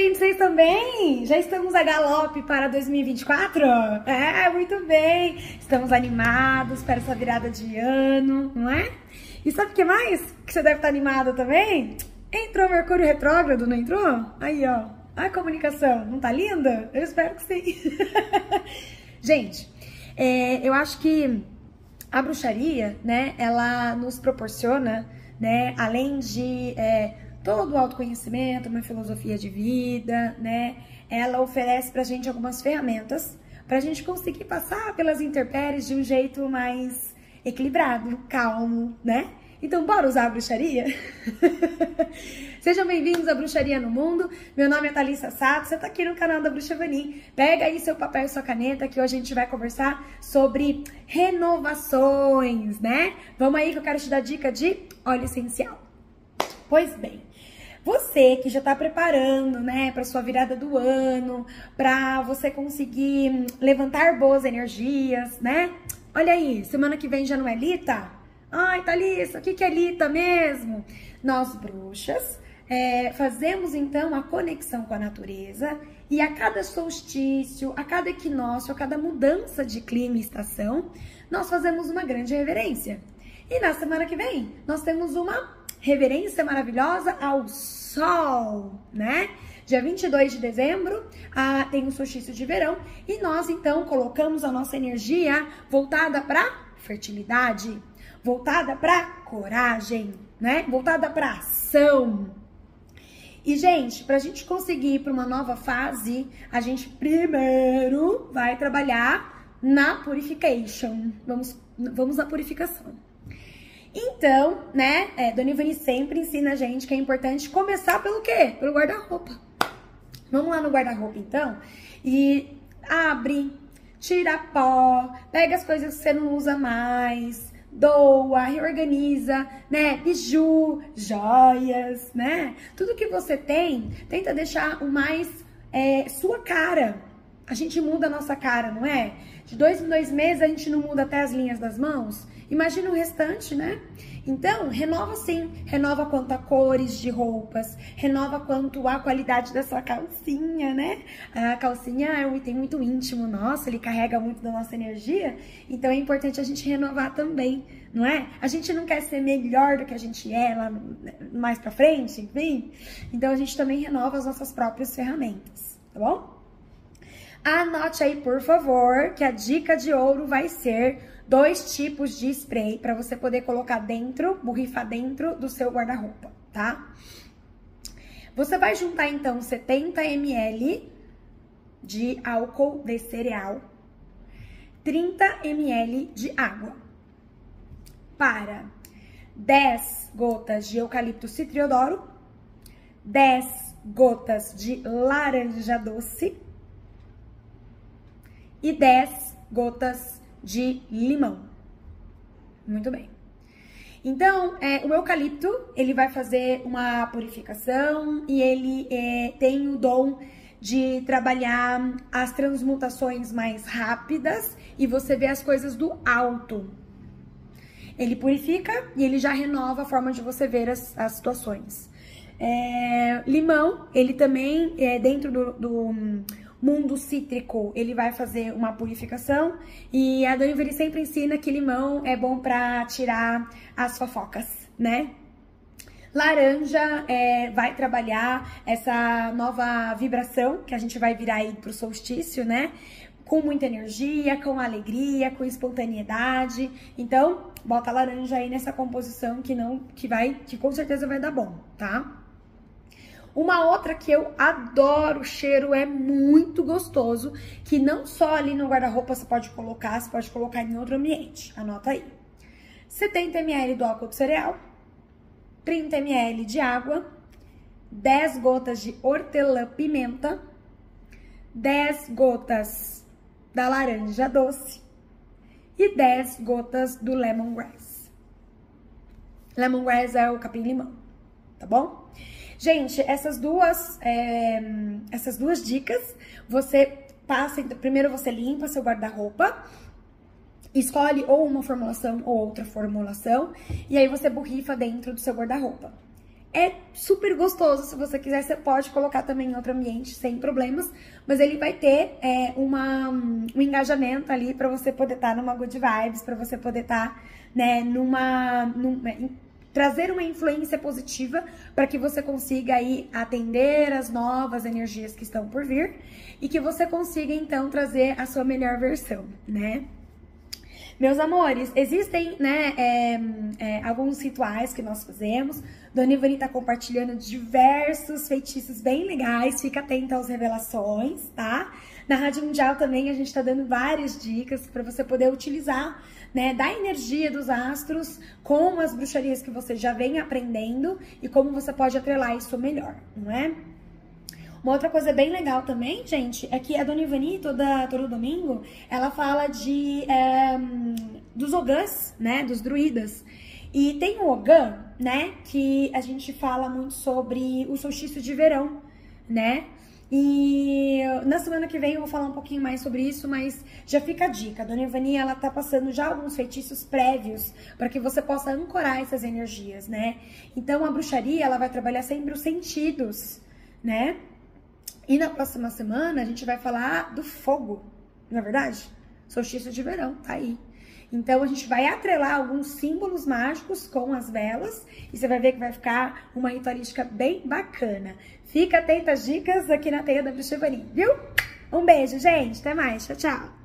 Gente, vocês também? Já estamos a galope para 2024? É, muito bem. Estamos animados para essa virada de ano, não é? E sabe o que mais que você deve estar animado também? Entrou Mercúrio retrógrado, não entrou? Aí, ó. A comunicação, não tá linda? Eu espero que sim. Gente, é, eu acho que a bruxaria, né, ela nos proporciona, né, além de é, todo o autoconhecimento, uma filosofia de vida, né? Ela oferece pra gente algumas ferramentas pra gente conseguir passar pelas intempéries de um jeito mais equilibrado, calmo, né? Então, bora usar a bruxaria? Sejam bem-vindos à Bruxaria no Mundo. Meu nome é Thalissa Sato, você tá aqui no canal da Bruxa Vanim. Pega aí seu papel e sua caneta que hoje a gente vai conversar sobre renovações, né? Vamos aí que eu quero te dar dica de óleo essencial. Pois bem, você que já está preparando, né, para sua virada do ano, para você conseguir levantar boas energias, né? Olha aí, semana que vem já não é Lita? Ai, Thalissa, o que, que é Lita mesmo? Nós, bruxas, é, fazemos então a conexão com a natureza e a cada solstício, a cada equinócio, a cada mudança de clima e estação, nós fazemos uma grande reverência. E na semana que vem, nós temos uma reverência maravilhosa ao sol, né? Dia 22 de dezembro ah, tem o solstício de verão e nós então colocamos a nossa energia voltada para fertilidade, voltada para coragem, né? Voltada para ação. E gente, para a gente conseguir ir para uma nova fase, a gente primeiro vai trabalhar na purification. Vamos, vamos na purificação. Então, né, é, Dona Ivani sempre ensina a gente que é importante começar pelo quê? Pelo guarda-roupa. Vamos lá no guarda-roupa, então, e abre, tira pó, pega as coisas que você não usa mais, doa, reorganiza, né? Biju, joias, né? Tudo que você tem, tenta deixar o mais é, sua cara. A gente muda a nossa cara, não é? De dois em dois meses a gente não muda até as linhas das mãos. Imagina o restante, né? Então, renova sim, renova quanto a cores de roupas, renova quanto a qualidade da sua calcinha, né? A calcinha é um item muito íntimo nosso, ele carrega muito da nossa energia, então é importante a gente renovar também, não é? A gente não quer ser melhor do que a gente é lá mais pra frente, enfim. Então a gente também renova as nossas próprias ferramentas, tá bom? Anote aí, por favor, que a dica de ouro vai ser dois tipos de spray para você poder colocar dentro, borrifar dentro do seu guarda-roupa, tá? Você vai juntar então 70 ml de álcool de cereal, 30 ml de água, para 10 gotas de eucalipto citriodoro, 10 gotas de laranja doce e 10 gotas de limão. Muito bem. Então, é, o eucalipto, ele vai fazer uma purificação e ele é, tem o dom de trabalhar as transmutações mais rápidas e você vê as coisas do alto. Ele purifica e ele já renova a forma de você ver as, as situações. É, limão, ele também, é, dentro do, do mundo cítrico, ele vai fazer uma purificação. E a Iveri sempre ensina que limão é bom para tirar as fofocas, né? Laranja é, vai trabalhar essa nova vibração que a gente vai virar aí pro solstício, né? Com muita energia, com alegria, com espontaneidade. Então, bota laranja aí nessa composição que não, que vai, que com certeza vai dar bom, tá? Uma outra que eu adoro, o cheiro é muito gostoso, que não só ali no guarda-roupa você pode colocar, você pode colocar em outro ambiente. Anota aí. 70 ml do álcool de cereal, 30 ml de água, 10 gotas de hortelã-pimenta, 10 gotas da laranja doce e 10 gotas do lemongrass. Lemongrass é o capim-limão, tá bom? Gente, essas duas, é, essas duas dicas, você passa, então, primeiro você limpa seu guarda-roupa, escolhe ou uma formulação ou outra formulação, e aí você borrifa dentro do seu guarda-roupa. é super gostoso. Se você quiser, você pode colocar também em outro ambiente sem problemas, mas ele vai ter é, uma, um engajamento ali para você poder estar tá numa good vibes, para você poder estar tá, né, numa, numa é, trazer uma influência positiva para que você consiga aí atender as novas energias que estão por vir e que você consiga então trazer a sua melhor versão, né? Meus amores, existem né, é, é, alguns rituais que nós fazemos. Dona Ivani tá compartilhando diversos feitiços bem legais. Fica atenta às revelações, tá? Na Rádio Mundial também a gente tá dando várias dicas para você poder utilizar né, da energia dos astros com as bruxarias que você já vem aprendendo e como você pode atrelar isso melhor, não é? Uma outra coisa bem legal também, gente, é que a Dona Ivani, toda, todo domingo, ela fala de é, dos ogãs, né? Dos druidas. E tem o ogã, né? Que a gente fala muito sobre o solstício de verão, né? E na semana que vem eu vou falar um pouquinho mais sobre isso, mas já fica a dica. A Dona Ivani, ela tá passando já alguns feitiços prévios para que você possa ancorar essas energias, né? Então a bruxaria, ela vai trabalhar sempre os sentidos, né? E na próxima semana a gente vai falar do fogo, não é verdade? Solstício de verão, tá aí. Então a gente vai atrelar alguns símbolos mágicos com as velas e você vai ver que vai ficar uma ritualística bem bacana. Fica atenta às dicas aqui na Teia da Bruxa viu? Um beijo, gente. Até mais. Tchau, tchau.